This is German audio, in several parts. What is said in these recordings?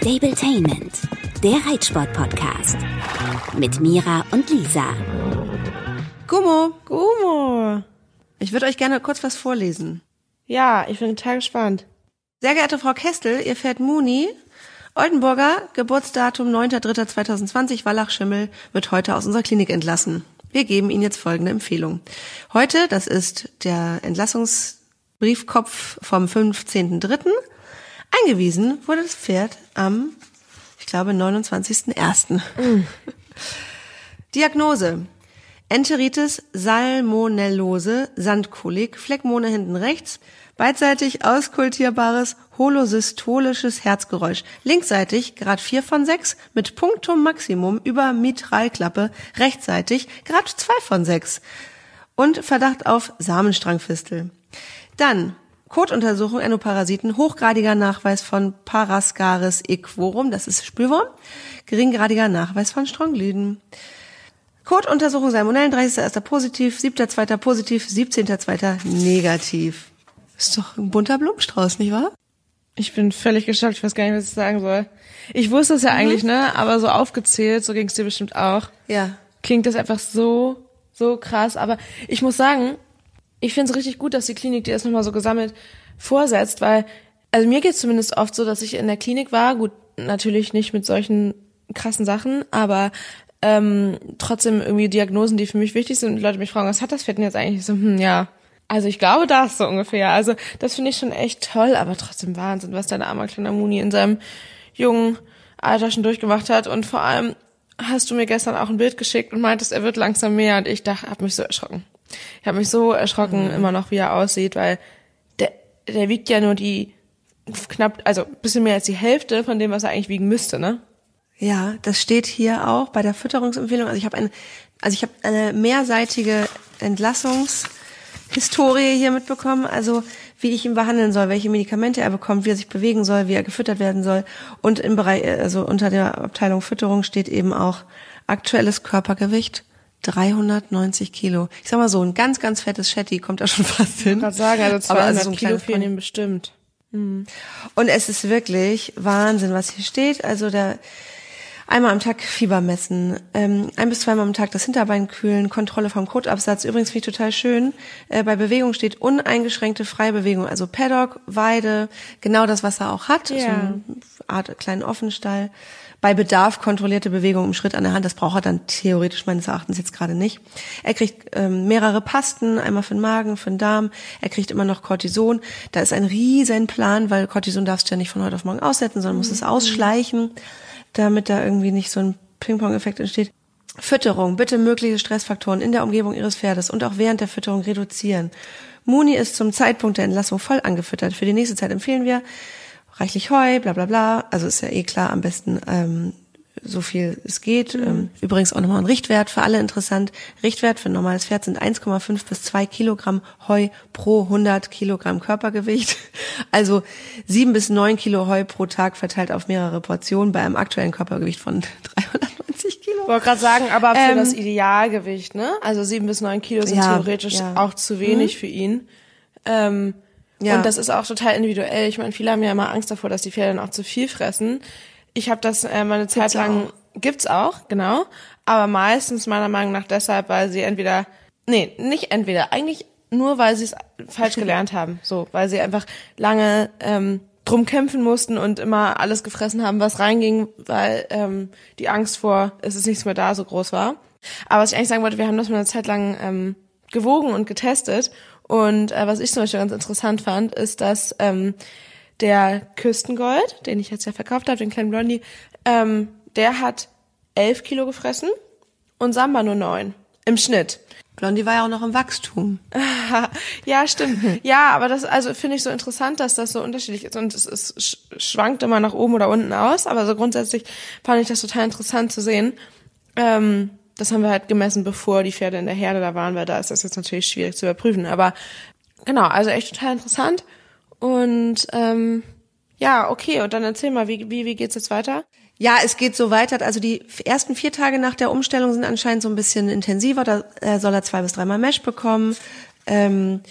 Stabletainment, der Reitsport-Podcast. Mit Mira und Lisa. Gummo, Gumo. ich würde euch gerne kurz was vorlesen. Ja, ich bin total gespannt. Sehr geehrte Frau Kestel, ihr Pferd Muni, Oldenburger, Geburtsdatum 9.3.2020, Wallachschimmel, wird heute aus unserer Klinik entlassen. Wir geben Ihnen jetzt folgende Empfehlung. Heute, das ist der Entlassungsbriefkopf vom 15.3., eingewiesen wurde das Pferd am, ich glaube, 29.1. Diagnose. Enteritis salmonellose, Sandkolik, Fleckmone hinten rechts, beidseitig auskultierbares holosystolisches Herzgeräusch, linksseitig Grad 4 von 6 mit Punktum Maximum über Mitralklappe, rechtsseitig Grad 2 von 6 und Verdacht auf Samenstrangfistel. Dann Kotuntersuchung Endoparasiten, hochgradiger Nachweis von Parascaris equorum, das ist Spülwurm, geringgradiger Nachweis von Strongyloiden. Kotuntersuchung Salmonellen, 30.01. positiv, 7.02. positiv, 17.02. negativ. Ist doch ein bunter Blumenstrauß, nicht wahr? Ich bin völlig geschockt, ich weiß gar nicht, was ich sagen soll. Ich wusste es ja eigentlich, ne? Aber so aufgezählt, so ging es dir bestimmt auch. Ja. Klingt das einfach so, so krass. Aber ich muss sagen, ich finde es richtig gut, dass die Klinik dir das nochmal so gesammelt vorsetzt, weil, also mir geht es zumindest oft so, dass ich in der Klinik war, gut, natürlich nicht mit solchen krassen Sachen, aber ähm, trotzdem irgendwie Diagnosen, die für mich wichtig sind und Leute mich fragen, was hat das Pferd denn jetzt eigentlich? Ich so, hm, ja, also ich glaube das so ungefähr. Also das finde ich schon echt toll, aber trotzdem Wahnsinn, was dein armer kleiner Muni in seinem jungen Alter schon durchgemacht hat. Und vor allem hast du mir gestern auch ein Bild geschickt und meintest, er wird langsam mehr. Und ich dachte, hab mich so erschrocken. Ich habe mich so erschrocken Mhm. immer noch, wie er aussieht, weil der, der wiegt ja nur die knapp, also ein bisschen mehr als die Hälfte von dem, was er eigentlich wiegen müsste, ne? Ja, das steht hier auch bei der Fütterungsempfehlung. Also ich habe ein, also ich habe eine mehrseitige Entlassungshistorie hier mitbekommen. Also wie ich ihn behandeln soll, welche Medikamente er bekommt, wie er sich bewegen soll, wie er gefüttert werden soll. Und im Bereich, also unter der Abteilung Fütterung steht eben auch aktuelles Körpergewicht 390 Kilo. Ich sag mal so, ein ganz, ganz fettes Shetty kommt da schon fast hin. Ich gerade sagen, also 200 Aber so ein Kilo fehlen ihm bestimmt. Und es ist wirklich Wahnsinn, was hier steht. Also da einmal am Tag Fieber messen, ähm, ein bis zweimal am Tag das Hinterbein kühlen, Kontrolle vom Kotabsatz. Übrigens finde ich total schön. Äh, bei Bewegung steht uneingeschränkte Freibewegung, also Paddock, Weide, genau das, was er auch hat. So Ja. eine Art kleinen Offenstall. Bei Bedarf kontrollierte Bewegung im Schritt an der Hand. Das braucht er dann theoretisch meines Erachtens jetzt gerade nicht. Er kriegt ähm, mehrere Pasten, einmal für den Magen, für den Darm. Er kriegt immer noch Cortison. Da ist ein riesen Plan, weil Cortison darfst du ja nicht von heute auf morgen aussetzen, sondern musst es ausschleichen, damit da irgendwie nicht so ein Ping-Pong-Effekt entsteht. Fütterung. Bitte mögliche Stressfaktoren in der Umgebung Ihres Pferdes und auch während der Fütterung reduzieren. Muni ist zum Zeitpunkt der Entlassung voll angefüttert. Für die nächste Zeit empfehlen wir reichlich Heu, bla bla bla. Also ist ja eh klar, am besten ähm, so viel es geht. Ähm, übrigens auch nochmal ein Richtwert für alle interessant. Richtwert für ein normales Pferd sind 1,5 bis 2 Kilogramm Heu pro 100 Kilogramm Körpergewicht. Also 7 bis 9 Kilo Heu pro Tag verteilt auf mehrere Portionen bei einem aktuellen Körpergewicht von 390 Kilo. Ich wollte gerade sagen, aber für Ähm, das Idealgewicht, ne? Also sieben bis neun Kilo sind Ja, theoretisch ja. auch zu wenig für ihn. Ähm, Ja. Und das ist auch total individuell. Ich meine, viele haben ja immer Angst davor, dass die Pferde dann auch zu viel fressen. Ich habe das äh, mal eine Zeit Gibt's lang, gibt's auch, genau. Aber meistens meiner Meinung nach deshalb, weil sie entweder, nee, nicht entweder, eigentlich nur, weil sie es falsch gelernt haben. So, weil sie einfach lange ähm, drum kämpfen mussten und immer alles gefressen haben, was reinging, weil ähm, die Angst vor, es ist nichts mehr da, so groß war. Aber was ich eigentlich sagen wollte, wir haben das mal eine Zeit lang ähm, gewogen und getestet. Und äh, was ich zum Beispiel ganz interessant fand, ist, dass ähm, der Küstengold, den ich jetzt ja verkauft habe, den kleinen Blondie, ähm, der hat elf Kilo gefressen und Samba nur neun im Schnitt. Blondie war ja auch noch im Wachstum. ja, stimmt. Ja, aber das also finde ich so interessant, dass das so unterschiedlich ist und es, es sch- schwankt immer nach oben oder unten aus, aber so grundsätzlich fand ich das total interessant zu sehen. Ähm, das haben wir halt gemessen, bevor die Pferde in der Herde da waren, weil da ist das jetzt natürlich schwierig zu überprüfen. Aber genau, also echt total interessant. Und ähm, ja, okay, und dann erzähl mal, wie, wie, wie geht's jetzt weiter? Ja, es geht so weiter. Also die ersten vier Tage nach der Umstellung sind anscheinend so ein bisschen intensiver. Da äh, soll er zwei bis dreimal Mesh bekommen. Ähm,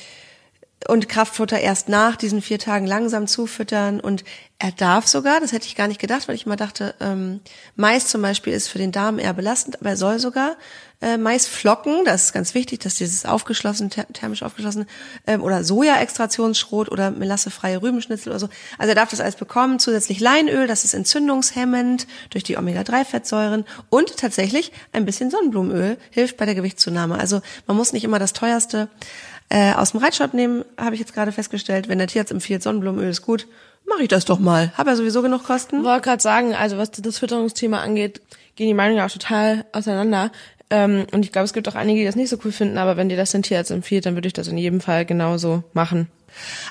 und Kraftfutter erst nach diesen vier Tagen langsam zufüttern und er darf sogar, das hätte ich gar nicht gedacht, weil ich immer dachte, ähm, Mais zum Beispiel ist für den Darm eher belastend, aber er soll sogar äh, Maisflocken, das ist ganz wichtig, dass dieses aufgeschlossen, thermisch aufgeschlossen, ähm, oder Soja-Extraktionsschrot oder melassefreie Rübenschnitzel oder so. Also er darf das alles bekommen, zusätzlich Leinöl, das ist entzündungshemmend durch die Omega-3-Fettsäuren und tatsächlich ein bisschen Sonnenblumenöl hilft bei der Gewichtszunahme. Also man muss nicht immer das teuerste äh, aus dem Reitshop nehmen, habe ich jetzt gerade festgestellt. Wenn der Tierarzt empfiehlt, Sonnenblumenöl ist gut, mache ich das doch mal. Habe ja sowieso genug Kosten. wollte gerade sagen, also was das Fütterungsthema angeht, gehen die Meinungen auch total auseinander. Ähm, und ich glaube, es gibt auch einige, die das nicht so cool finden, aber wenn dir das dein Tierarzt empfiehlt, dann würde ich das in jedem Fall genauso machen.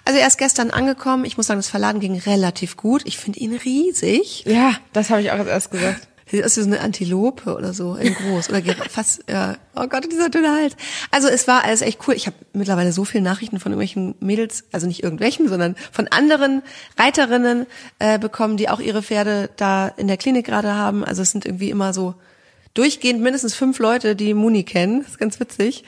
Also er ist gestern angekommen. Ich muss sagen, das Verladen ging relativ gut. Ich finde ihn riesig. Ja, das habe ich auch erst gesagt. Sieht aus wie so eine Antilope oder so, in groß. Oder fast, ja. Oh Gott, dieser dünne Hals. Also es war alles echt cool. Ich habe mittlerweile so viele Nachrichten von irgendwelchen Mädels, also nicht irgendwelchen, sondern von anderen Reiterinnen äh, bekommen, die auch ihre Pferde da in der Klinik gerade haben. Also es sind irgendwie immer so durchgehend mindestens fünf Leute, die Muni kennen. Das ist ganz witzig.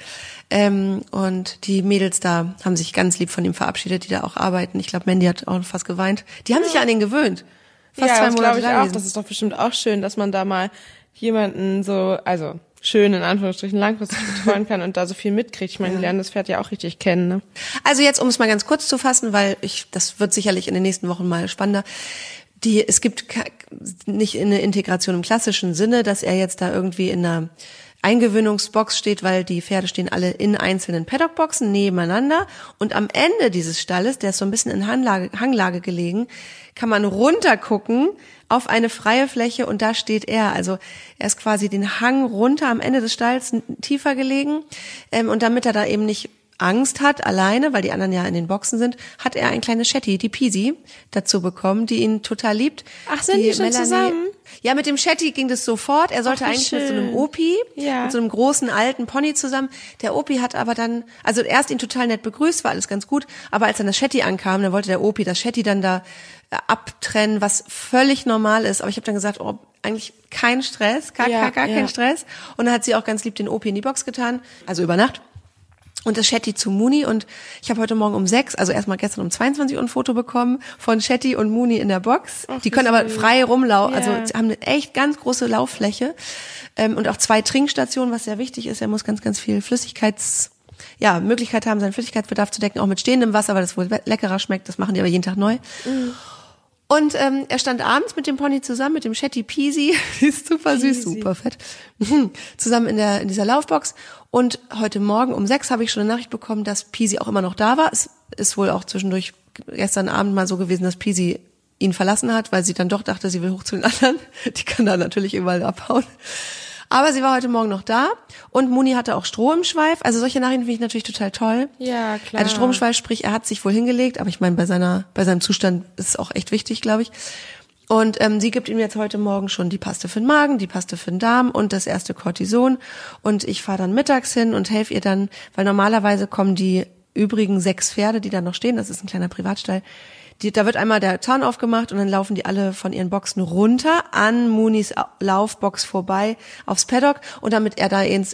Ähm, und die Mädels da haben sich ganz lieb von ihm verabschiedet, die da auch arbeiten. Ich glaube, Mandy hat auch fast geweint. Die haben sich ja an ihn gewöhnt. Fast ja, zwei glaube ich auch. Gewesen. Das ist doch bestimmt auch schön, dass man da mal jemanden so, also schön in Anführungsstrichen langfristig betreuen kann und da so viel mitkriegt. Ich meine, die lernen das Pferd ja auch richtig kennen. Ne? Also jetzt, um es mal ganz kurz zu fassen, weil ich, das wird sicherlich in den nächsten Wochen mal spannender. Die, es gibt nicht eine Integration im klassischen Sinne, dass er jetzt da irgendwie in einer Eingewöhnungsbox steht, weil die Pferde stehen alle in einzelnen Paddockboxen nebeneinander und am Ende dieses Stalles, der ist so ein bisschen in Hanglage, Hanglage gelegen, kann man runtergucken auf eine freie Fläche und da steht er. Also er ist quasi den Hang runter am Ende des Stalls tiefer gelegen ähm, und damit er da eben nicht Angst hat, alleine, weil die anderen ja in den Boxen sind, hat er ein kleines Shetty, die Peasy, dazu bekommen, die ihn total liebt. Ach, sind die, die schon Melanie, zusammen? Ja, mit dem Shetty ging das sofort. Er sollte Ach, eigentlich schön. mit so einem Opi, ja. mit so einem großen alten Pony zusammen. Der Opi hat aber dann, also erst ihn total nett begrüßt, war alles ganz gut, aber als dann das Shetty ankam, dann wollte der Opi das Shetty dann da äh, abtrennen, was völlig normal ist. Aber ich habe dann gesagt, oh, eigentlich kein Stress, gar, ja, gar, gar ja. kein Stress. Und dann hat sie auch ganz lieb den Opi in die Box getan, also über Nacht und das Shetty zu Muni und ich habe heute Morgen um sechs, also erstmal gestern um 22 Uhr ein Foto bekommen von Shetty und Muni in der Box. Ach, die können aber frei rumlaufen, yeah. also haben eine echt ganz große Lauffläche ähm, und auch zwei Trinkstationen, was sehr wichtig ist. Er muss ganz, ganz viel Flüssigkeits ja, Möglichkeit haben, seinen Flüssigkeitsbedarf zu decken, auch mit stehendem Wasser, weil das wohl leckerer schmeckt. Das machen die aber jeden Tag neu. Mhm. Und ähm, er stand abends mit dem Pony zusammen, mit dem Shetty Peasy, ist super Peasy. süß, super fett, zusammen in der in dieser Laufbox. Und heute Morgen um sechs habe ich schon eine Nachricht bekommen, dass Peasy auch immer noch da war. Es ist wohl auch zwischendurch gestern Abend mal so gewesen, dass Peasy ihn verlassen hat, weil sie dann doch dachte, sie will hoch zu den anderen. Die kann da natürlich überall abhauen. Aber sie war heute Morgen noch da und Muni hatte auch Stroh im Schweif. Also solche Nachrichten finde ich natürlich total toll. Ja, klar. Er hatte Stroh im Schweif, sprich, er hat sich wohl hingelegt, aber ich meine, bei seiner, bei seinem Zustand ist es auch echt wichtig, glaube ich. Und ähm, sie gibt ihm jetzt heute Morgen schon die Paste für den Magen, die Paste für den Darm und das erste Cortison. Und ich fahre dann mittags hin und helfe ihr dann, weil normalerweise kommen die übrigen sechs Pferde, die da noch stehen, das ist ein kleiner Privatstall, die, da wird einmal der Zaun aufgemacht und dann laufen die alle von ihren Boxen runter an Munis Laufbox vorbei aufs Paddock und damit er da eben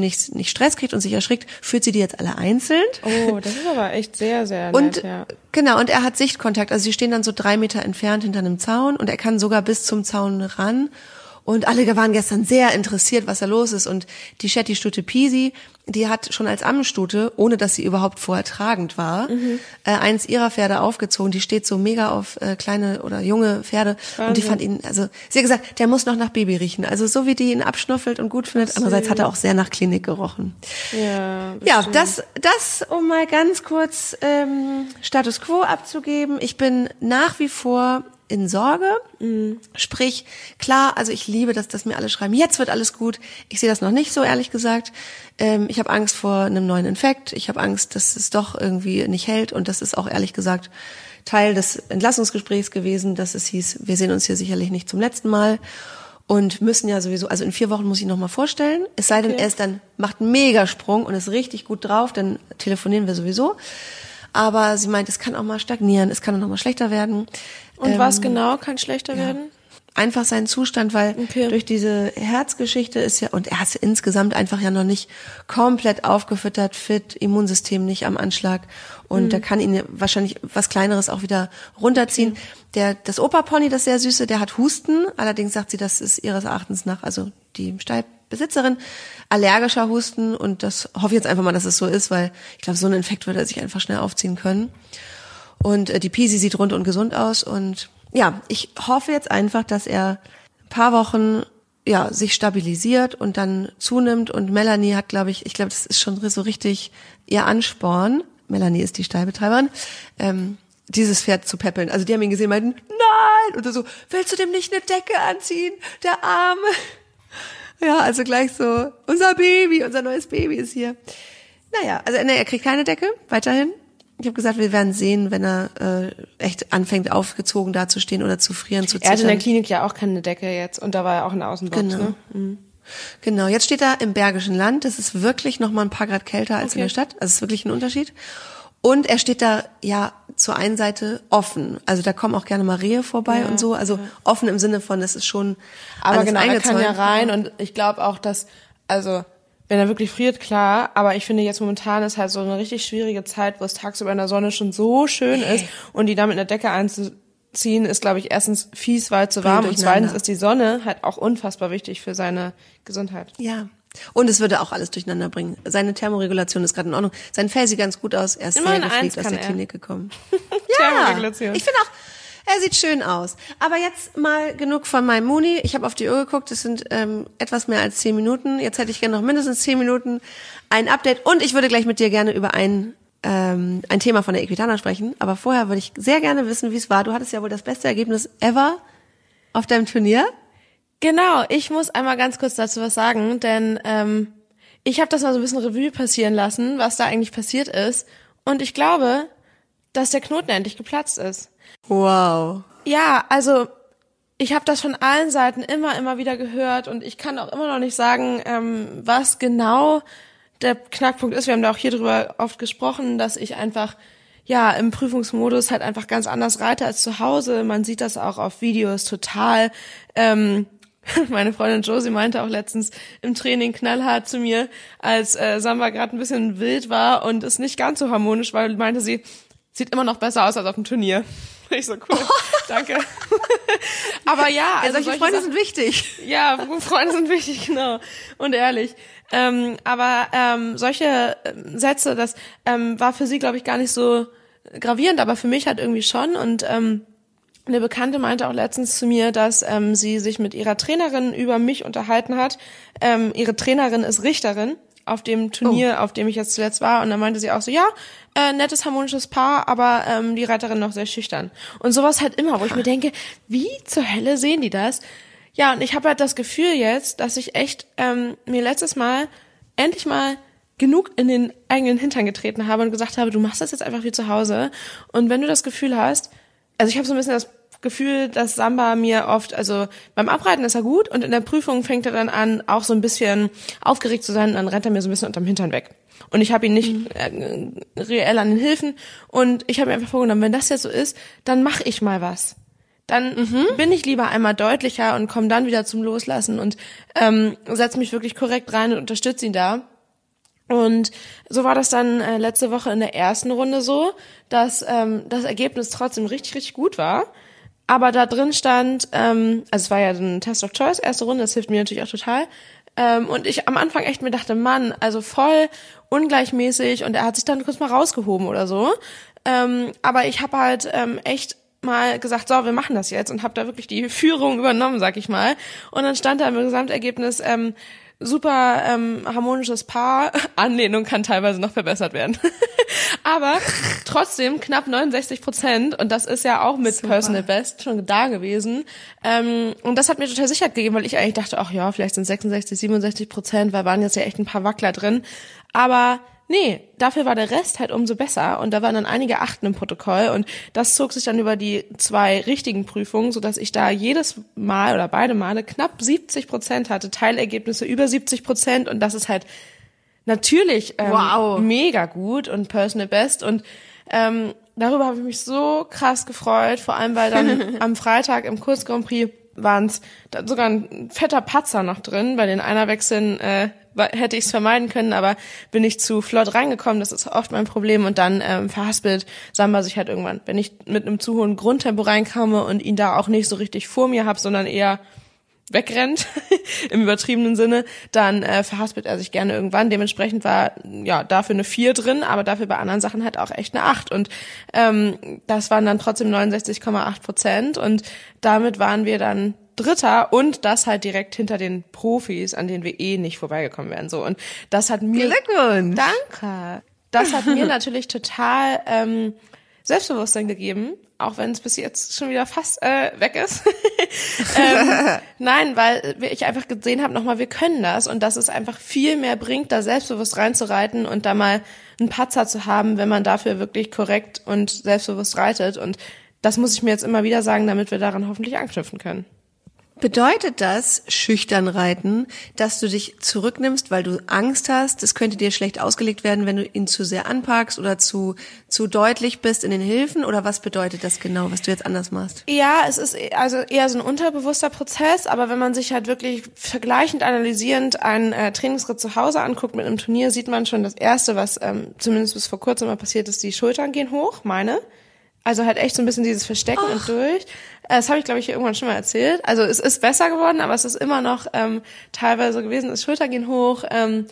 nicht, nicht Stress kriegt und sich erschrickt, führt sie die jetzt alle einzeln. Oh, das ist aber echt sehr, sehr nett, und, ja. Genau, und er hat Sichtkontakt. Also sie stehen dann so drei Meter entfernt hinter einem Zaun und er kann sogar bis zum Zaun ran und alle waren gestern sehr interessiert, was da los ist. Und die Shetty-Stute Pisi, die hat schon als Ammenstute, ohne dass sie überhaupt vorher tragend war, mhm. äh, eins ihrer Pferde aufgezogen. Die steht so mega auf äh, kleine oder junge Pferde. Wahnsinn. Und die fand ihn, also sie hat gesagt, der muss noch nach Baby riechen. Also so wie die ihn abschnuffelt und gut findet. Andererseits hat er auch sehr nach Klinik gerochen. Ja, ja das, das, um mal ganz kurz ähm, Status Quo abzugeben. Ich bin nach wie vor in Sorge. Mhm. Sprich, klar, also ich liebe, dass das mir alle schreiben, jetzt wird alles gut. Ich sehe das noch nicht so, ehrlich gesagt. Ähm, ich habe Angst vor einem neuen Infekt. Ich habe Angst, dass es doch irgendwie nicht hält. Und das ist auch ehrlich gesagt Teil des Entlassungsgesprächs gewesen, dass es hieß, wir sehen uns hier sicherlich nicht zum letzten Mal und müssen ja sowieso, also in vier Wochen muss ich noch mal vorstellen. Es sei denn, okay. er ist dann macht einen Megasprung und ist richtig gut drauf, dann telefonieren wir sowieso. Aber sie meint, es kann auch mal stagnieren, es kann auch noch mal schlechter werden. Und ähm, was genau kann schlechter ja. werden? einfach seinen Zustand, weil Okay. durch diese Herzgeschichte ist ja, und er ist insgesamt einfach ja noch nicht komplett aufgefüttert, fit, Immunsystem nicht am Anschlag. Und da kann ihn wahrscheinlich was Kleineres auch wieder runterziehen. Der, das Opa-Pony, das sehr süße, der hat Husten. Allerdings sagt sie, das ist ihres Erachtens nach, also die Stallbesitzerin, allergischer Husten. Und das hoffe ich jetzt einfach mal, dass es so ist, weil ich glaube, so ein Infekt würde er sich einfach schnell aufziehen können. Und äh, die Pisi sieht rund und gesund aus. Und ja, ich hoffe jetzt einfach, dass er ein paar Wochen ja sich stabilisiert und dann zunimmt. Und Melanie hat, glaube ich, ich glaube, das ist schon so richtig ihr Ansporn. Melanie ist die Stallbetreiberin. Ähm, dieses Pferd zu peppeln. Also die haben ihn gesehen, meinten, nein! Und er so, willst du dem nicht eine Decke anziehen? Der Arme. Ja, also gleich so, unser Baby, unser neues Baby ist hier. Naja, also nee, er kriegt keine Decke, weiterhin. Ich habe gesagt, wir werden sehen, wenn er äh, echt anfängt, aufgezogen dazustehen oder zu frieren, zu Er hatte in der zittern. Klinik ja auch keine Decke jetzt und da war er auch in der Außenbox, Genau. ne? Genau, jetzt steht er im Bergischen Land. Das ist wirklich noch mal ein paar Grad kälter als in Okay. der Stadt. Also es ist wirklich ein Unterschied. Und er steht da ja zur einen Seite offen. Also da kommen auch gerne mal Rehe vorbei Ja, und so. Also offen im Sinne von, das ist schon Aber genau, er kann ja rein und ich glaube auch, dass, also, wenn er wirklich friert, klar, aber ich finde jetzt momentan ist halt so eine richtig schwierige Zeit, wo es tagsüber in der Sonne schon so schön ist und die da mit einer Decke einzuziehen, ist, glaube ich, erstens fies, weil zu warm und zweitens ist die Sonne halt auch unfassbar wichtig für seine Gesundheit. Ja. Und es würde auch alles durcheinander bringen. Seine Thermoregulation ist gerade in Ordnung. Sein Fell sieht ganz gut aus. Er ist sehr gepflegt aus der er. Klinik gekommen. Thermoregulation. Ich finde auch, er sieht schön aus. Aber jetzt mal genug von meinem Muni. Ich habe auf die Uhr geguckt, es sind ähm, etwas mehr als zehn Minuten. Jetzt hätte ich gerne noch mindestens zehn Minuten ein Update. Und ich würde gleich mit dir gerne über ein, ähm, ein Thema von der Equitana sprechen. Aber vorher würde ich sehr gerne wissen, wie es war. Du hattest ja wohl das beste Ergebnis ever auf deinem Turnier. Genau, ich muss einmal ganz kurz dazu was sagen, denn ähm, ich habe das mal so ein bisschen Revue passieren lassen, was da eigentlich passiert ist. Und ich glaube, dass der Knoten endlich geplatzt ist. Wow. Ja, also ich habe das von allen Seiten immer, immer wieder gehört und ich kann auch immer noch nicht sagen, ähm, was genau der Knackpunkt ist. Wir haben da auch hier drüber oft gesprochen, dass ich einfach ja im Prüfungsmodus halt einfach ganz anders reite als zu Hause. Man sieht das auch auf Videos total. Ähm, meine Freundin Josie meinte auch letztens im Training knallhart zu mir, als äh, Samba gerade ein bisschen wild war und es nicht ganz so harmonisch war, meinte sie, sieht immer noch besser aus als auf dem Turnier. Ich so cool, danke. Aber ja, also solche Freunde Sachen- sind wichtig. ja, Freunde sind wichtig, genau. Und ehrlich. Ähm, aber ähm, solche ähm, Sätze, das ähm, war für sie, glaube ich, gar nicht so gravierend, aber für mich halt irgendwie schon. Und ähm, eine Bekannte meinte auch letztens zu mir, dass ähm, sie sich mit ihrer Trainerin über mich unterhalten hat. Ähm, ihre Trainerin ist Richterin auf dem Turnier, auf dem ich jetzt zuletzt war. Und dann meinte sie auch so, ja, äh, nettes harmonisches Paar, aber ähm, die Reiterin noch sehr schüchtern. Und sowas halt immer, wo ich mir denke, wie zur Hölle sehen die das? Ja, und ich habe halt das Gefühl jetzt, dass ich echt ähm, mir letztes Mal endlich mal genug in den eigenen Hintern getreten habe und gesagt habe, du machst das jetzt einfach wie zu Hause. Und wenn du das Gefühl hast, also ich habe so ein bisschen das Gefühl, dass Samba mir oft, also beim Abreiten ist er gut und in der Prüfung fängt er dann an, auch so ein bisschen aufgeregt zu sein und dann rennt er mir so ein bisschen unterm Hintern weg. Und ich habe ihn nicht äh, reell an den Hilfen und ich habe mir einfach vorgenommen, wenn das jetzt so ist, dann mache ich mal was. Dann bin ich lieber einmal deutlicher und komme dann wieder zum Loslassen und ähm, setze mich wirklich korrekt rein und unterstütze ihn da. Und so war das dann äh, letzte Woche in der ersten Runde so, dass ähm, das Ergebnis trotzdem richtig, richtig gut war. Aber da drin stand, ähm, also es war ja ein Test of Choice, erste Runde, das hilft mir natürlich auch total. Ähm, und ich am Anfang echt mir dachte, Mann, also voll ungleichmäßig und er hat sich dann kurz mal rausgehoben oder so. Ähm, aber ich habe halt ähm, echt mal gesagt, so, wir machen das jetzt und habe da wirklich die Führung übernommen, sag ich mal. Und dann stand da im Gesamtergebnis ähm, super ähm, harmonisches Paar. Anlehnung kann teilweise noch verbessert werden. Aber trotzdem knapp 69 Prozent und das ist ja auch mit Personal Best schon da gewesen. Ähm, und das hat mir total Sicherheit gegeben, weil ich eigentlich dachte, ach ja, vielleicht sind 66, 67 Prozent, weil waren jetzt ja echt ein paar Wackler drin. Aber nee, dafür war der Rest halt umso besser und da waren dann einige Achten im Protokoll und das zog sich dann über die zwei richtigen Prüfungen, so dass ich da jedes Mal oder beide Male knapp 70 Prozent hatte, Teilergebnisse über 70 Prozent und das ist halt natürlich ähm, Wow. mega gut und personal best und ähm, darüber habe ich mich so krass gefreut, vor allem weil dann am Freitag im Kurs Grand Prix waren es sogar ein fetter Patzer noch drin. Bei den Einerwechseln äh, hätte ich es vermeiden können, aber bin ich zu flott reingekommen. Das ist oft mein Problem. Und dann ähm, verhaspelt Samba sich halt irgendwann. Wenn ich mit einem zu hohen Grundtempo reinkomme und ihn da auch nicht so richtig vor mir habe, sondern eher wegrennt, im übertriebenen Sinne, dann äh, verhaspelt er sich gerne irgendwann. Dementsprechend war ja dafür eine 4 drin, aber dafür bei anderen Sachen halt auch echt eine 8. Und ähm, das waren dann trotzdem 69,8 Prozent. Und damit waren wir dann Dritter und das halt direkt hinter den Profis, an denen wir eh nicht vorbeigekommen wären. So und das hat mir Glückwunsch. Danke. Das hat mir natürlich total ähm, Selbstbewusstsein gegeben, auch wenn es bis jetzt schon wieder fast äh, weg ist. ähm, nein, weil ich einfach gesehen habe, nochmal, wir können das und dass es einfach viel mehr bringt, da selbstbewusst reinzureiten und da mal einen Patzer zu haben, wenn man dafür wirklich korrekt und selbstbewusst reitet. Und das muss ich mir jetzt immer wieder sagen, damit wir daran hoffentlich anknüpfen können. Bedeutet das, schüchtern reiten, dass du dich zurücknimmst, weil du Angst hast? Das könnte dir schlecht ausgelegt werden, wenn du ihn zu sehr anpackst oder zu, zu deutlich bist in den Hilfen? Oder was bedeutet das genau, was du jetzt anders machst? Ja, es ist also eher so ein unterbewusster Prozess, aber wenn man sich halt wirklich vergleichend analysierend einen äh, Trainingsritt zu Hause anguckt mit einem Turnier, sieht man schon das Erste, was ähm, zumindest bis vor kurzem mal passiert ist, die Schultern gehen hoch, meine. Also halt echt so ein bisschen dieses Verstecken Ach. und durch. Das habe ich, glaube ich, hier irgendwann schon mal erzählt. Also es ist besser geworden, aber es ist immer noch ähm, teilweise gewesen, das Schulter gehen hoch. Ähm,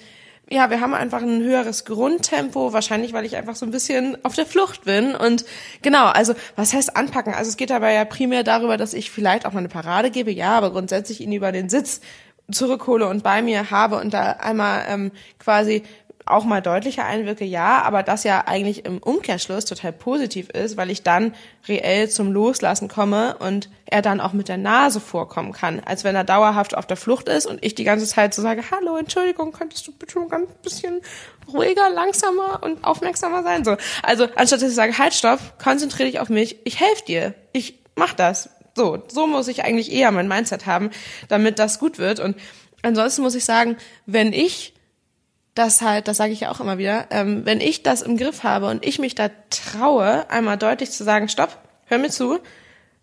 ja, wir haben einfach ein höheres Grundtempo, wahrscheinlich, weil ich einfach so ein bisschen auf der Flucht bin. Und genau, also was heißt anpacken? Also es geht dabei ja primär darüber, dass ich vielleicht auch mal eine Parade gebe, ja, aber grundsätzlich ihn über den Sitz zurückhole und bei mir habe und da einmal ähm, quasi auch mal deutlicher einwirke, ja, aber das ja eigentlich im Umkehrschluss total positiv ist, weil ich dann reell zum Loslassen komme und er dann auch mit der Nase vorkommen kann, als wenn er dauerhaft auf der Flucht ist und ich die ganze Zeit so sage, hallo, Entschuldigung, könntest du bitte ein ganz bisschen ruhiger, langsamer und aufmerksamer sein? So. Also, anstatt dass ich sage, halt, stopp, konzentriere dich auf mich, ich helfe dir, ich mach das. So, so muss ich eigentlich eher mein Mindset haben, damit das gut wird und ansonsten muss ich sagen, wenn ich das halt, das sage ich ja auch immer wieder, ähm, wenn ich das im Griff habe und ich mich da traue, einmal deutlich zu sagen, stopp, hör mir zu,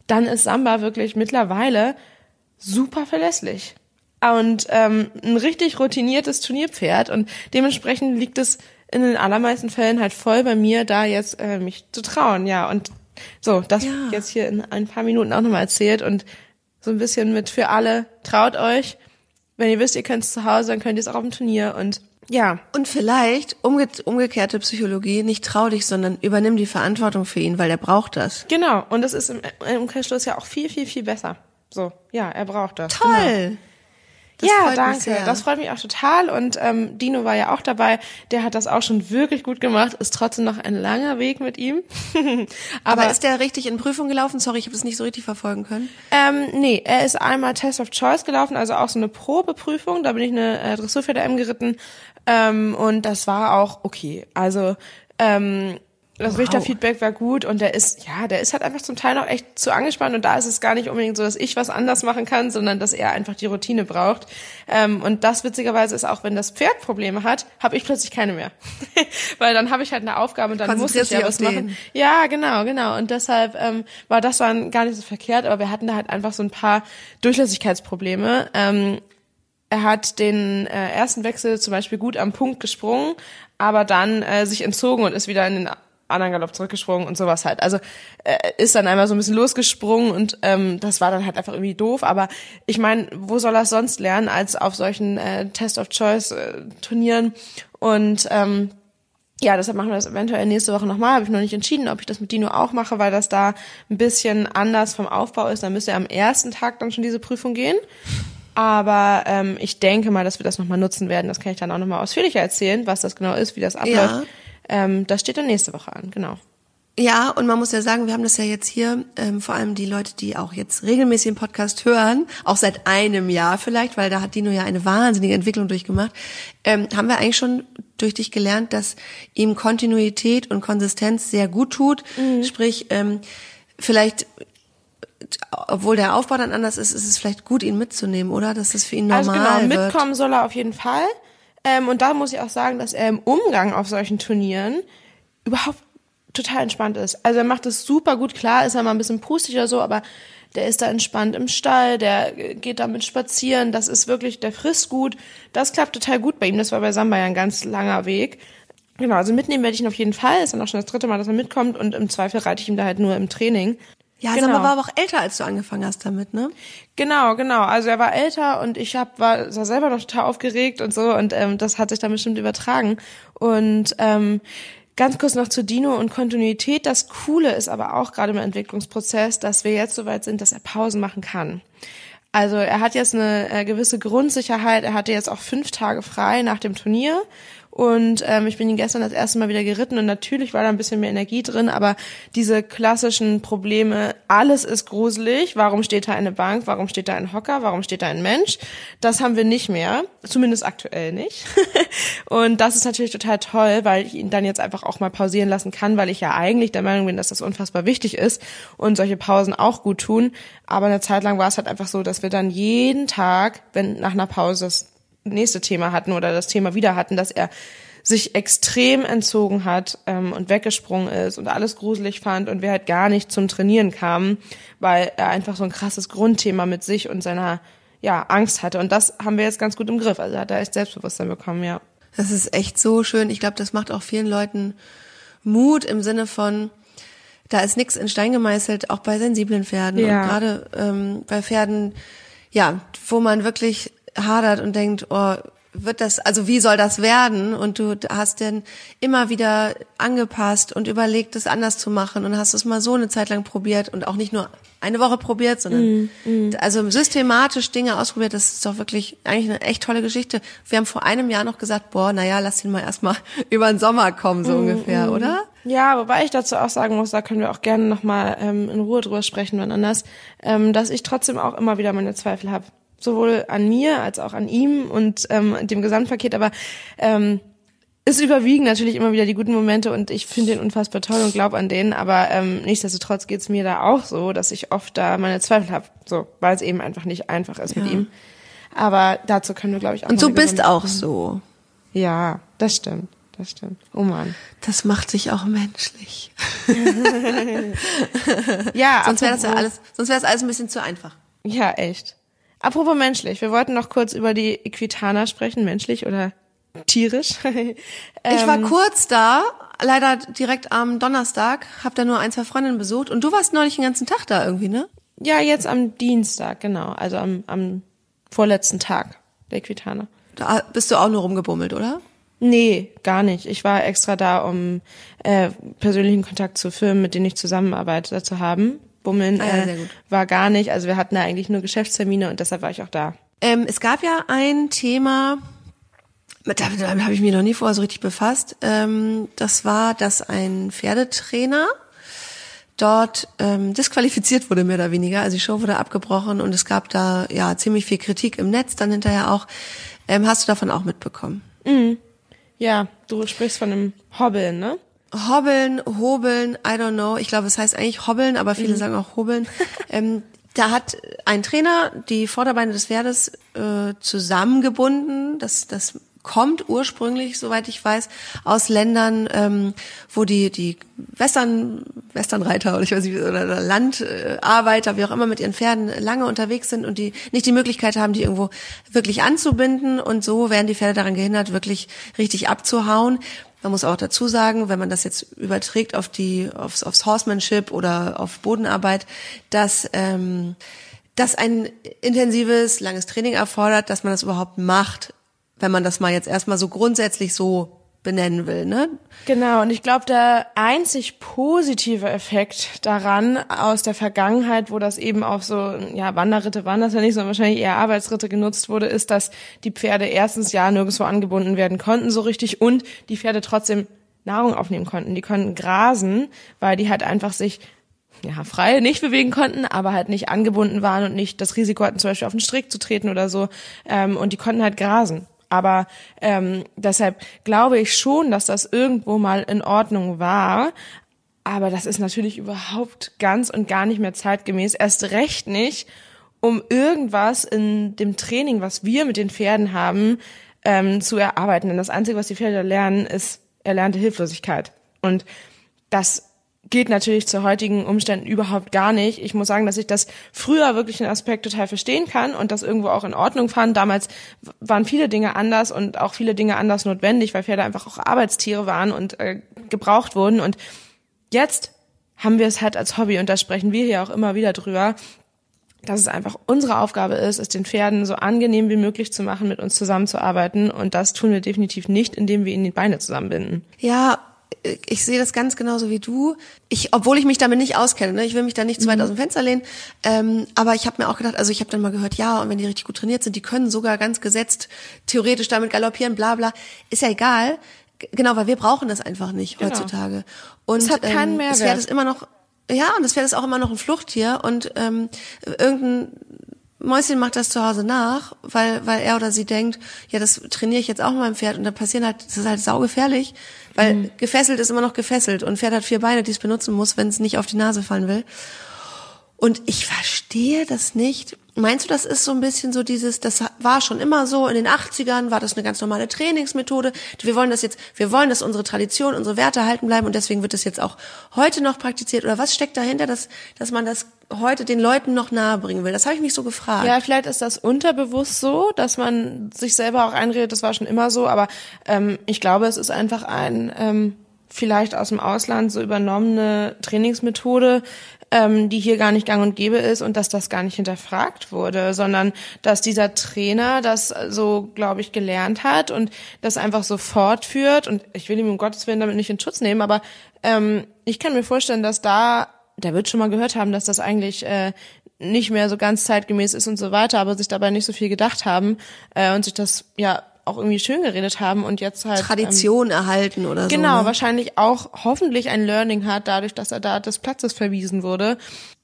dann ist Samba wirklich mittlerweile super verlässlich. Und ähm, ein richtig routiniertes Turnierpferd und dementsprechend liegt es in den allermeisten Fällen halt voll bei mir, da jetzt äh, mich zu trauen, ja. Und so, das ja. jetzt hier in ein paar Minuten auch nochmal erzählt und so ein bisschen mit für alle, traut euch. Wenn ihr wisst, ihr könnt es zu Hause, dann könnt ihr es auch auf dem Turnier und ja. Und vielleicht umge umgekehrte Psychologie, nicht trau dich, sondern übernimm die Verantwortung für ihn, weil er braucht das. Genau. Und das ist im, im Umkehrschluss ja auch viel, viel, viel besser. So, ja, er braucht das. Toll. Genau. Das ja, danke. Das freut mich auch total. Und ähm, Dino war ja auch dabei. Der hat das auch schon wirklich gut gemacht. Ist trotzdem noch ein langer Weg mit ihm. Aber, Aber, ist der richtig in Prüfung gelaufen? Sorry, ich habe das nicht so richtig verfolgen können. Ähm, nee, er ist einmal Test of Choice gelaufen, also auch so eine Probeprüfung. Da bin ich eine äh, Dressurpferde M geritten. Ähm, und das war auch okay. Also ähm, das wow. Richterfeedback war gut und der ist, ja, der ist halt einfach zum Teil noch echt zu angespannt und da ist es gar nicht unbedingt so, dass ich was anders machen kann, sondern dass er einfach die Routine braucht. Ähm, und das witzigerweise ist auch, wenn das Pferd Probleme hat, habe ich plötzlich keine mehr. Weil dann habe ich halt eine Aufgabe und dann muss ich ja was machen. Ja, genau, genau. Und deshalb ähm, war das dann gar nicht so verkehrt, aber wir hatten da halt einfach so ein paar Durchlässigkeitsprobleme. Ähm, er hat den äh, ersten Wechsel zum Beispiel gut am Punkt gesprungen, aber dann äh, sich entzogen und ist wieder in den anderen Galopp zurückgesprungen und sowas halt. Also äh, ist dann einmal so ein bisschen losgesprungen und ähm, das war dann halt einfach irgendwie doof. Aber ich meine, wo soll er sonst lernen als auf solchen äh, Test of Choice äh, Turnieren? Und ähm, ja, deshalb machen wir das eventuell nächste Woche nochmal. Habe ich noch nicht entschieden, ob ich das mit Dino auch mache, weil das da ein bisschen anders vom Aufbau ist. Dann müsste er am ersten Tag dann schon diese Prüfung gehen. Aber ähm, ich denke mal, dass wir das nochmal nutzen werden. Das kann ich dann auch nochmal ausführlicher erzählen, was das genau ist, wie das abläuft. Ja. Ähm, das steht dann nächste Woche an, genau. Ja, und man muss ja sagen, wir haben das ja jetzt hier, ähm, vor allem die Leute, die auch jetzt regelmäßig den Podcast hören, auch seit einem Jahr vielleicht, weil da hat Dino ja eine wahnsinnige Entwicklung durchgemacht, ähm, haben wir eigentlich schon durch dich gelernt, dass ihm Kontinuität und Konsistenz sehr gut tut. Mhm. Sprich, ähm, vielleicht obwohl der Aufbau dann anders ist, ist es vielleicht gut, ihn mitzunehmen, oder? Dass das für ihn normal also genau, wird. mitkommen soll er auf jeden Fall. Ähm, und da muss ich auch sagen, dass er im Umgang auf solchen Turnieren überhaupt total entspannt ist. Also er macht es super gut, klar ist er mal ein bisschen pustig oder so, aber der ist da entspannt im Stall, der geht damit spazieren, das ist wirklich, der frisst gut. Das klappt total gut bei ihm. Das war bei Samba ja ein ganz langer Weg. Genau, also mitnehmen werde ich ihn auf jeden Fall. Ist dann auch schon das dritte Mal, dass er mitkommt und im Zweifel reite ich ihm da halt nur im Training. Ja, Genau. Samba war aber auch älter, als du angefangen hast damit, ne? Genau, genau. Also er war älter und ich hab, war, war selber noch total aufgeregt und so und ähm, das hat sich dann bestimmt übertragen. Und ähm, ganz kurz noch zu Dino und Kontinuität. Das Coole ist aber auch gerade im Entwicklungsprozess, dass wir jetzt soweit sind, dass er Pausen machen kann. Also er hat jetzt eine äh, gewisse Grundsicherheit. Er hatte jetzt auch fünf Tage frei nach dem Turnier. Und ähm, ich bin ihn gestern das erste Mal wieder geritten und natürlich war da ein bisschen mehr Energie drin, aber diese klassischen Probleme, alles ist gruselig, warum steht da eine Bank, warum steht da ein Hocker, warum steht da ein Mensch, das haben wir nicht mehr, zumindest aktuell nicht. und das ist natürlich total toll, weil ich ihn dann jetzt einfach auch mal pausieren lassen kann, weil ich ja eigentlich der Meinung bin, dass das unfassbar wichtig ist und solche Pausen auch gut tun. Aber eine Zeit lang war es halt einfach so, dass wir dann jeden Tag, wenn nach einer Pause das nächste Thema hatten oder das Thema wieder hatten, dass er sich extrem entzogen hat ähm, und weggesprungen ist und alles gruselig fand und wir halt gar nicht zum Trainieren kamen, weil er einfach so ein krasses Grundthema mit sich und seiner ja Angst hatte und das haben wir jetzt ganz gut im Griff. Also hat er echt Selbstbewusstsein bekommen, ja. Das ist echt so schön. Ich glaube, das macht auch vielen Leuten Mut im Sinne von, da ist nichts in Stein gemeißelt, auch bei sensiblen Pferden Ja. und gerade ähm, bei Pferden, ja, wo man wirklich hadert und denkt, oh, wird das, also wie soll das werden? Und du hast dann immer wieder angepasst und überlegt, es anders zu machen und hast es mal so eine Zeit lang probiert und auch nicht nur eine Woche probiert, sondern also systematisch Dinge ausprobiert. Das ist doch wirklich eigentlich eine echt tolle Geschichte. Wir haben vor einem Jahr noch gesagt, boah, naja, lass ihn mal erstmal über den Sommer kommen, so ungefähr, oder? Ja, wobei ich dazu auch sagen muss, da können wir auch gerne nochmal ähm, in Ruhe drüber sprechen, wann anders, ähm, dass ich trotzdem auch immer wieder meine Zweifel habe. Sowohl an mir als auch an ihm und ähm, dem Gesamtpaket, aber ähm, es überwiegen natürlich immer wieder die guten Momente und ich finde den unfassbar toll und glaube an den, aber ähm, nichtsdestotrotz geht's mir da auch so, dass ich oft da meine Zweifel habe, so, weil es eben einfach nicht einfach ist mit Ja. ihm. Aber dazu können wir, glaube ich, auch Und du bist auch so. Ja, das stimmt, das stimmt. Oh Mann. Das macht dich auch menschlich. Ja, Sonst wäre das ja alles, sonst wäre das alles ein bisschen zu einfach. Ja, echt. Apropos menschlich, wir wollten noch kurz über die Equitana sprechen, menschlich oder tierisch. Ich war kurz da, leider direkt am Donnerstag, hab da nur ein, zwei Freundinnen besucht und du warst neulich den ganzen Tag da irgendwie, ne? ja, jetzt am Dienstag, genau, also am, am vorletzten Tag der Equitana. Da bist du auch nur rumgebummelt, oder? Nee, gar nicht. Ich war extra da, um äh, persönlichen Kontakt zu Firmen, mit denen ich zusammenarbeite, zu haben. Bummeln Ah ja, äh, war gar nicht. Also wir hatten da eigentlich nur Geschäftstermine und deshalb war ich auch da. Ähm, es gab ja ein Thema, mit damit, damit habe ich mich noch nie vorher so richtig befasst. Ähm, das war, dass ein Pferdetrainer dort ähm, disqualifiziert wurde, mehr oder weniger. Also die Show wurde abgebrochen und es gab da ja ziemlich viel Kritik im Netz dann hinterher auch. Ähm, hast du davon auch mitbekommen? Ja, du sprichst von einem Hobbeln, ne? Hobbeln, Hobeln, I don't know. Ich glaube, es heißt eigentlich Hobbeln, aber viele sagen auch Hobeln. ähm, da hat ein Trainer die Vorderbeine des Pferdes äh, zusammengebunden. Das, das kommt ursprünglich, soweit ich weiß, aus Ländern, ähm, wo die die Western Westernreiter oder ich weiß nicht oder, oder Landarbeiter, wie auch immer, mit ihren Pferden lange unterwegs sind und die nicht die Möglichkeit haben, die irgendwo wirklich anzubinden und so werden die Pferde daran gehindert, wirklich richtig abzuhauen. Man muss auch dazu sagen, wenn man das jetzt überträgt auf die aufs, aufs Horsemanship oder auf Bodenarbeit, dass ähm, das ein intensives, langes Training erfordert, dass man das überhaupt macht, wenn man das mal jetzt erstmal so grundsätzlich so benennen will, ne? Genau, und ich glaube, der einzig positive Effekt daran aus der Vergangenheit, wo das eben auf so, ja, Wanderritte waren das ja nicht, sondern wahrscheinlich eher Arbeitsritte genutzt wurde, ist, dass die Pferde erstens ja nirgendwo angebunden werden konnten so richtig und die Pferde trotzdem Nahrung aufnehmen konnten. Die konnten grasen, weil die halt einfach sich ja, frei nicht bewegen konnten, aber halt nicht angebunden waren und nicht das Risiko hatten, zum Beispiel auf den Strick zu treten oder so. Ähm, und die konnten halt grasen. Aber ähm, deshalb glaube ich schon, dass das irgendwo mal in Ordnung war. Aber das ist natürlich überhaupt ganz und gar nicht mehr zeitgemäß. Erst recht nicht, um irgendwas in dem Training, was wir mit den Pferden haben, ähm, zu erarbeiten. Denn das Einzige, was die Pferde lernen, ist erlernte Hilflosigkeit. Und das geht natürlich zu heutigen Umständen überhaupt gar nicht. Ich muss sagen, dass ich das früher wirklich einen Aspekt total verstehen kann und das irgendwo auch in Ordnung fand. Damals waren viele Dinge anders und auch viele Dinge anders notwendig, weil Pferde einfach auch Arbeitstiere waren und äh, gebraucht wurden. Und jetzt haben wir es halt als Hobby und da sprechen wir hier auch immer wieder drüber, dass es einfach unsere Aufgabe ist, es den Pferden so angenehm wie möglich zu machen, mit uns zusammenzuarbeiten. Und das tun wir definitiv nicht, indem wir ihnen die Beine zusammenbinden. Ja, ich sehe das ganz genauso wie du. Ich, obwohl ich mich damit nicht auskenne, ne? ich will mich da nicht zu weit mhm. aus dem Fenster lehnen. Ähm, aber ich habe mir auch gedacht, also ich habe dann mal gehört, ja, und wenn die richtig gut trainiert sind, die können sogar ganz gesetzt theoretisch damit galoppieren, bla bla. Ist ja egal. Genau, weil wir brauchen das einfach nicht genau. heutzutage. Und es hat keinen ähm, Mehrwert. Das Pferd ist immer noch, ja, und das Pferd ist auch immer noch ein Fluchttier und ähm, irgendein Mäuschen macht das zu Hause nach, weil, weil er oder sie denkt, ja, das trainiere ich jetzt auch mit meinem Pferd und dann passieren halt, das ist halt saugefährlich, weil mhm. gefesselt ist immer noch gefesselt und Pferd hat vier Beine, die es benutzen muss, wenn es nicht auf die Nase fallen will. Und ich verstehe das nicht. Meinst du, das ist so ein bisschen so dieses, das war schon immer so, in den 80ern war das eine ganz normale Trainingsmethode. Wir wollen das jetzt, wir wollen, dass unsere Tradition, unsere Werte halten bleiben und deswegen wird das jetzt auch heute noch praktiziert. Oder was steckt dahinter, dass, dass man das heute den Leuten noch nahe bringen will? Das habe ich mich so gefragt. Ja, vielleicht ist das unterbewusst so, dass man sich selber auch einredet, das war schon immer so, aber ähm, ich glaube, es ist einfach ein ähm, vielleicht aus dem Ausland so übernommene Trainingsmethode, ähm, die hier gar nicht gang und gäbe ist und dass das gar nicht hinterfragt wurde, sondern dass dieser Trainer das so, glaube ich, gelernt hat und das einfach so fortführt. Und ich will ihm um Gottes Willen damit nicht in Schutz nehmen, aber ähm, ich kann mir vorstellen, dass da, der wird schon mal gehört haben, dass das eigentlich äh, nicht mehr so ganz zeitgemäß ist und so weiter, aber sich dabei nicht so viel gedacht haben äh, und sich das ja auch irgendwie schön geredet haben und jetzt halt Tradition ähm, erhalten oder genau, so. Genau, ne? wahrscheinlich auch hoffentlich ein Learning hat, dadurch, dass er da des Platzes verwiesen wurde.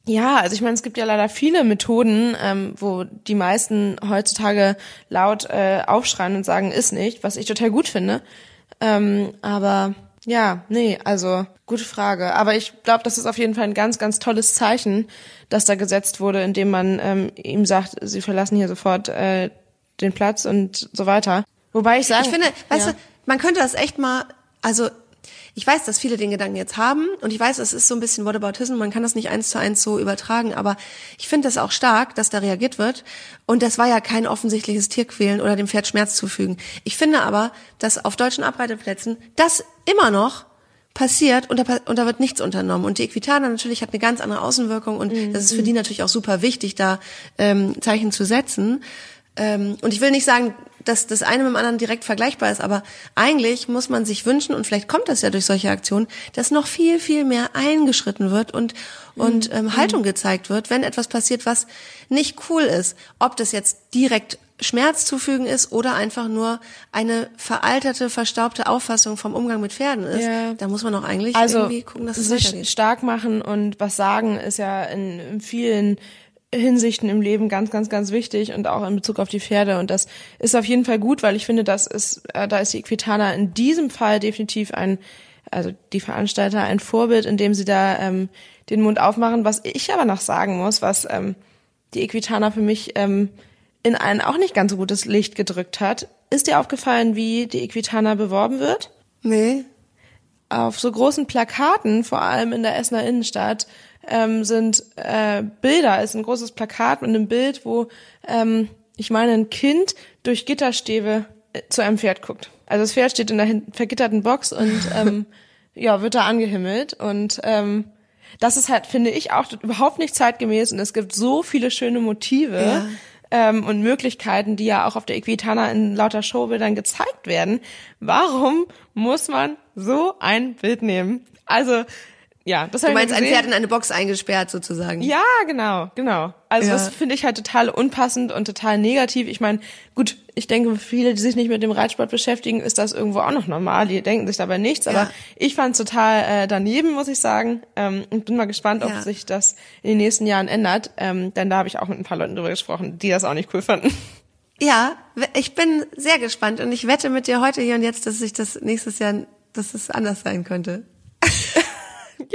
Ja, also ich meine, es gibt ja leider viele Methoden, ähm, wo die meisten heutzutage laut äh, aufschreien und sagen, ist nicht, was ich total gut finde. Ähm, aber ja, nee, also gute Frage. Aber ich glaube, das ist auf jeden Fall ein ganz, ganz tolles Zeichen, das da gesetzt wurde, indem man ähm, ihm sagt, sie verlassen hier sofort äh, den Platz und so weiter. Wobei ich sagen, ich finde, weißt ja. du, man könnte das echt mal, also ich weiß, dass viele den Gedanken jetzt haben und ich weiß, es ist so ein bisschen Whataboutism, man kann das nicht eins zu eins so übertragen, aber ich finde das auch stark, dass da reagiert wird und das war ja kein offensichtliches Tierquälen oder dem Pferd Schmerz zufügen. Ich finde aber, dass auf deutschen Abreiteplätzen das immer noch passiert und da, und da wird nichts unternommen. Und die Equitana natürlich hat eine ganz andere Außenwirkung und mhm. das ist für die natürlich auch super wichtig, da ähm, Zeichen zu setzen. Ähm, und ich will nicht sagen, dass das eine mit dem anderen direkt vergleichbar ist, aber eigentlich muss man sich wünschen, und vielleicht kommt das ja durch solche Aktionen, dass noch viel, viel mehr eingeschritten wird und, und mhm. ähm, Haltung gezeigt wird, wenn etwas passiert, was nicht cool ist. Ob das jetzt direkt Schmerz zufügen ist oder einfach nur eine veraltete, verstaubte Auffassung vom Umgang mit Pferden ist, ja. da muss man auch eigentlich also, irgendwie gucken, dass es sich weitergeht. stark machen und was sagen ist ja in, in vielen Hinsichten im Leben ganz, ganz, ganz wichtig und auch in Bezug auf die Pferde. Und das ist auf jeden Fall gut, weil ich finde, das ist, äh, da ist die Equitana in diesem Fall definitiv ein, also die Veranstalter ein Vorbild, indem sie da ähm, den Mund aufmachen. Was ich aber noch sagen muss, was ähm, die Equitana für mich ähm, in ein auch nicht ganz so gutes Licht gedrückt hat. Ist dir aufgefallen, wie die Equitana beworben wird? Nee. Auf so großen Plakaten, vor allem in der Essener Innenstadt, ähm, sind äh, Bilder, ist ein großes Plakat mit einem Bild, wo ähm, ich meine ein Kind durch Gitterstäbe äh, zu einem Pferd guckt. Also das Pferd steht in der vergitterten Box und ähm, ja wird da angehimmelt und ähm, das ist halt finde ich auch überhaupt nicht zeitgemäß und es gibt so viele schöne Motive. Ja. Ähm, und Möglichkeiten, die ja auch auf der Equitana in lauter Showbildern gezeigt werden. Warum muss man so ein Bild nehmen? Also ja, das Du meinst ein Pferd in eine Box eingesperrt sozusagen? Ja, genau, genau. Also ja. das finde ich halt total unpassend und total negativ. Ich meine, gut, ich denke, für viele, die sich nicht mit dem Reitsport beschäftigen, ist das irgendwo auch noch normal. Die denken sich dabei nichts. Aber ja. ich fand es total äh, daneben, muss ich sagen. Ähm, und bin mal gespannt, ob ja. sich das in den nächsten Jahren ändert. Ähm, denn da habe ich auch mit ein paar Leuten drüber gesprochen, die das auch nicht cool fanden. Ja, ich bin sehr gespannt und ich wette mit dir heute hier und jetzt, dass sich das nächstes Jahr, dass es anders sein könnte.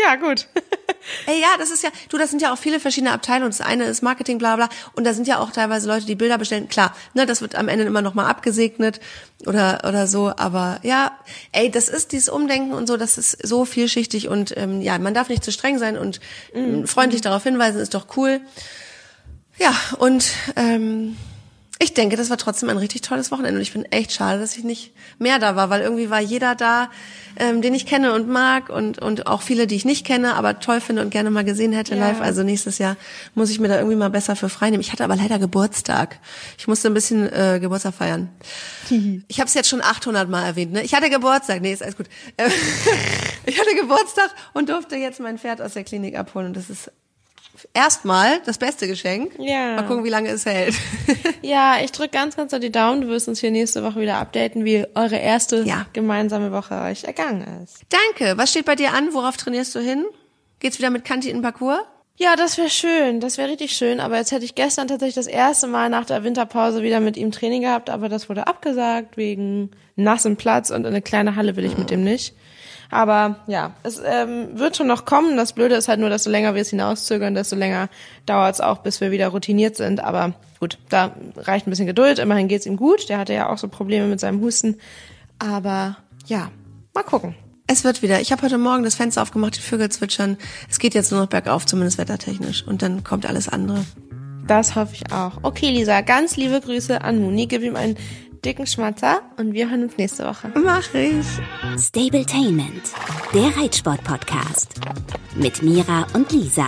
Ja, gut. Ey, ja, das ist ja, du, das sind ja auch viele verschiedene Abteilungen. Das eine ist Marketing, bla bla. Und da sind ja auch teilweise Leute, die Bilder bestellen. Klar, ne, das wird am Ende immer noch mal abgesegnet oder oder so. Aber ja, ey, das ist dieses Umdenken und so, das ist so vielschichtig und ähm, ja, man darf nicht zu streng sein und ähm, freundlich darauf hinweisen, ist doch cool. Ja, und ähm, ich denke, das war trotzdem ein richtig tolles Wochenende und ich bin echt schade, dass ich nicht mehr da war, weil irgendwie war jeder da, ähm, den ich kenne und mag und und auch viele, die ich nicht kenne, aber toll finde und gerne mal gesehen hätte Ja. live. Also nächstes Jahr muss ich mir da irgendwie mal besser für frei nehmen. Ich hatte aber leider Geburtstag. Ich musste ein bisschen äh, Geburtstag feiern. Ich habe es jetzt schon 800 Mal erwähnt. Ne? Ich hatte Geburtstag. Nee, ist alles gut. Äh, ich hatte Geburtstag und durfte jetzt mein Pferd aus der Klinik abholen und das ist erstmal das beste Geschenk. Ja. Mal gucken, wie lange es hält. Ja, ich drücke ganz, ganz doll die Daumen. Du wirst uns hier nächste Woche wieder updaten, wie eure erste Ja. gemeinsame Woche euch ergangen ist. Danke. Was steht bei dir an? Worauf trainierst du hin? Geht's wieder mit Kanti in den Parcours? Ja, das wäre schön. Das wäre richtig schön. Aber jetzt hätte ich gestern tatsächlich das erste Mal nach der Winterpause wieder mit ihm Training gehabt, aber das wurde abgesagt wegen nassem Platz und in eine kleine Halle will ich mit dem nicht. Aber ja, es ähm, wird schon noch kommen. Das Blöde ist halt nur, desto länger wir es hinauszögern, desto länger dauert es auch, bis wir wieder routiniert sind. Aber gut, da reicht ein bisschen Geduld. Immerhin geht's ihm gut. Der hatte ja auch so Probleme mit seinem Husten. Aber ja, mal gucken. Es wird wieder. Ich habe heute Morgen das Fenster aufgemacht, die Vögel zwitschern. Es geht jetzt nur noch bergauf, zumindest wettertechnisch. Und dann kommt alles andere. Das hoffe ich auch. Okay, Lisa, ganz liebe Grüße an Muni. Gib ihm einen dicken Schmatzer und wir hören uns nächste Woche. Mach ich. Stabletainment, der Reitsport-Podcast. Mit Mira und Lisa.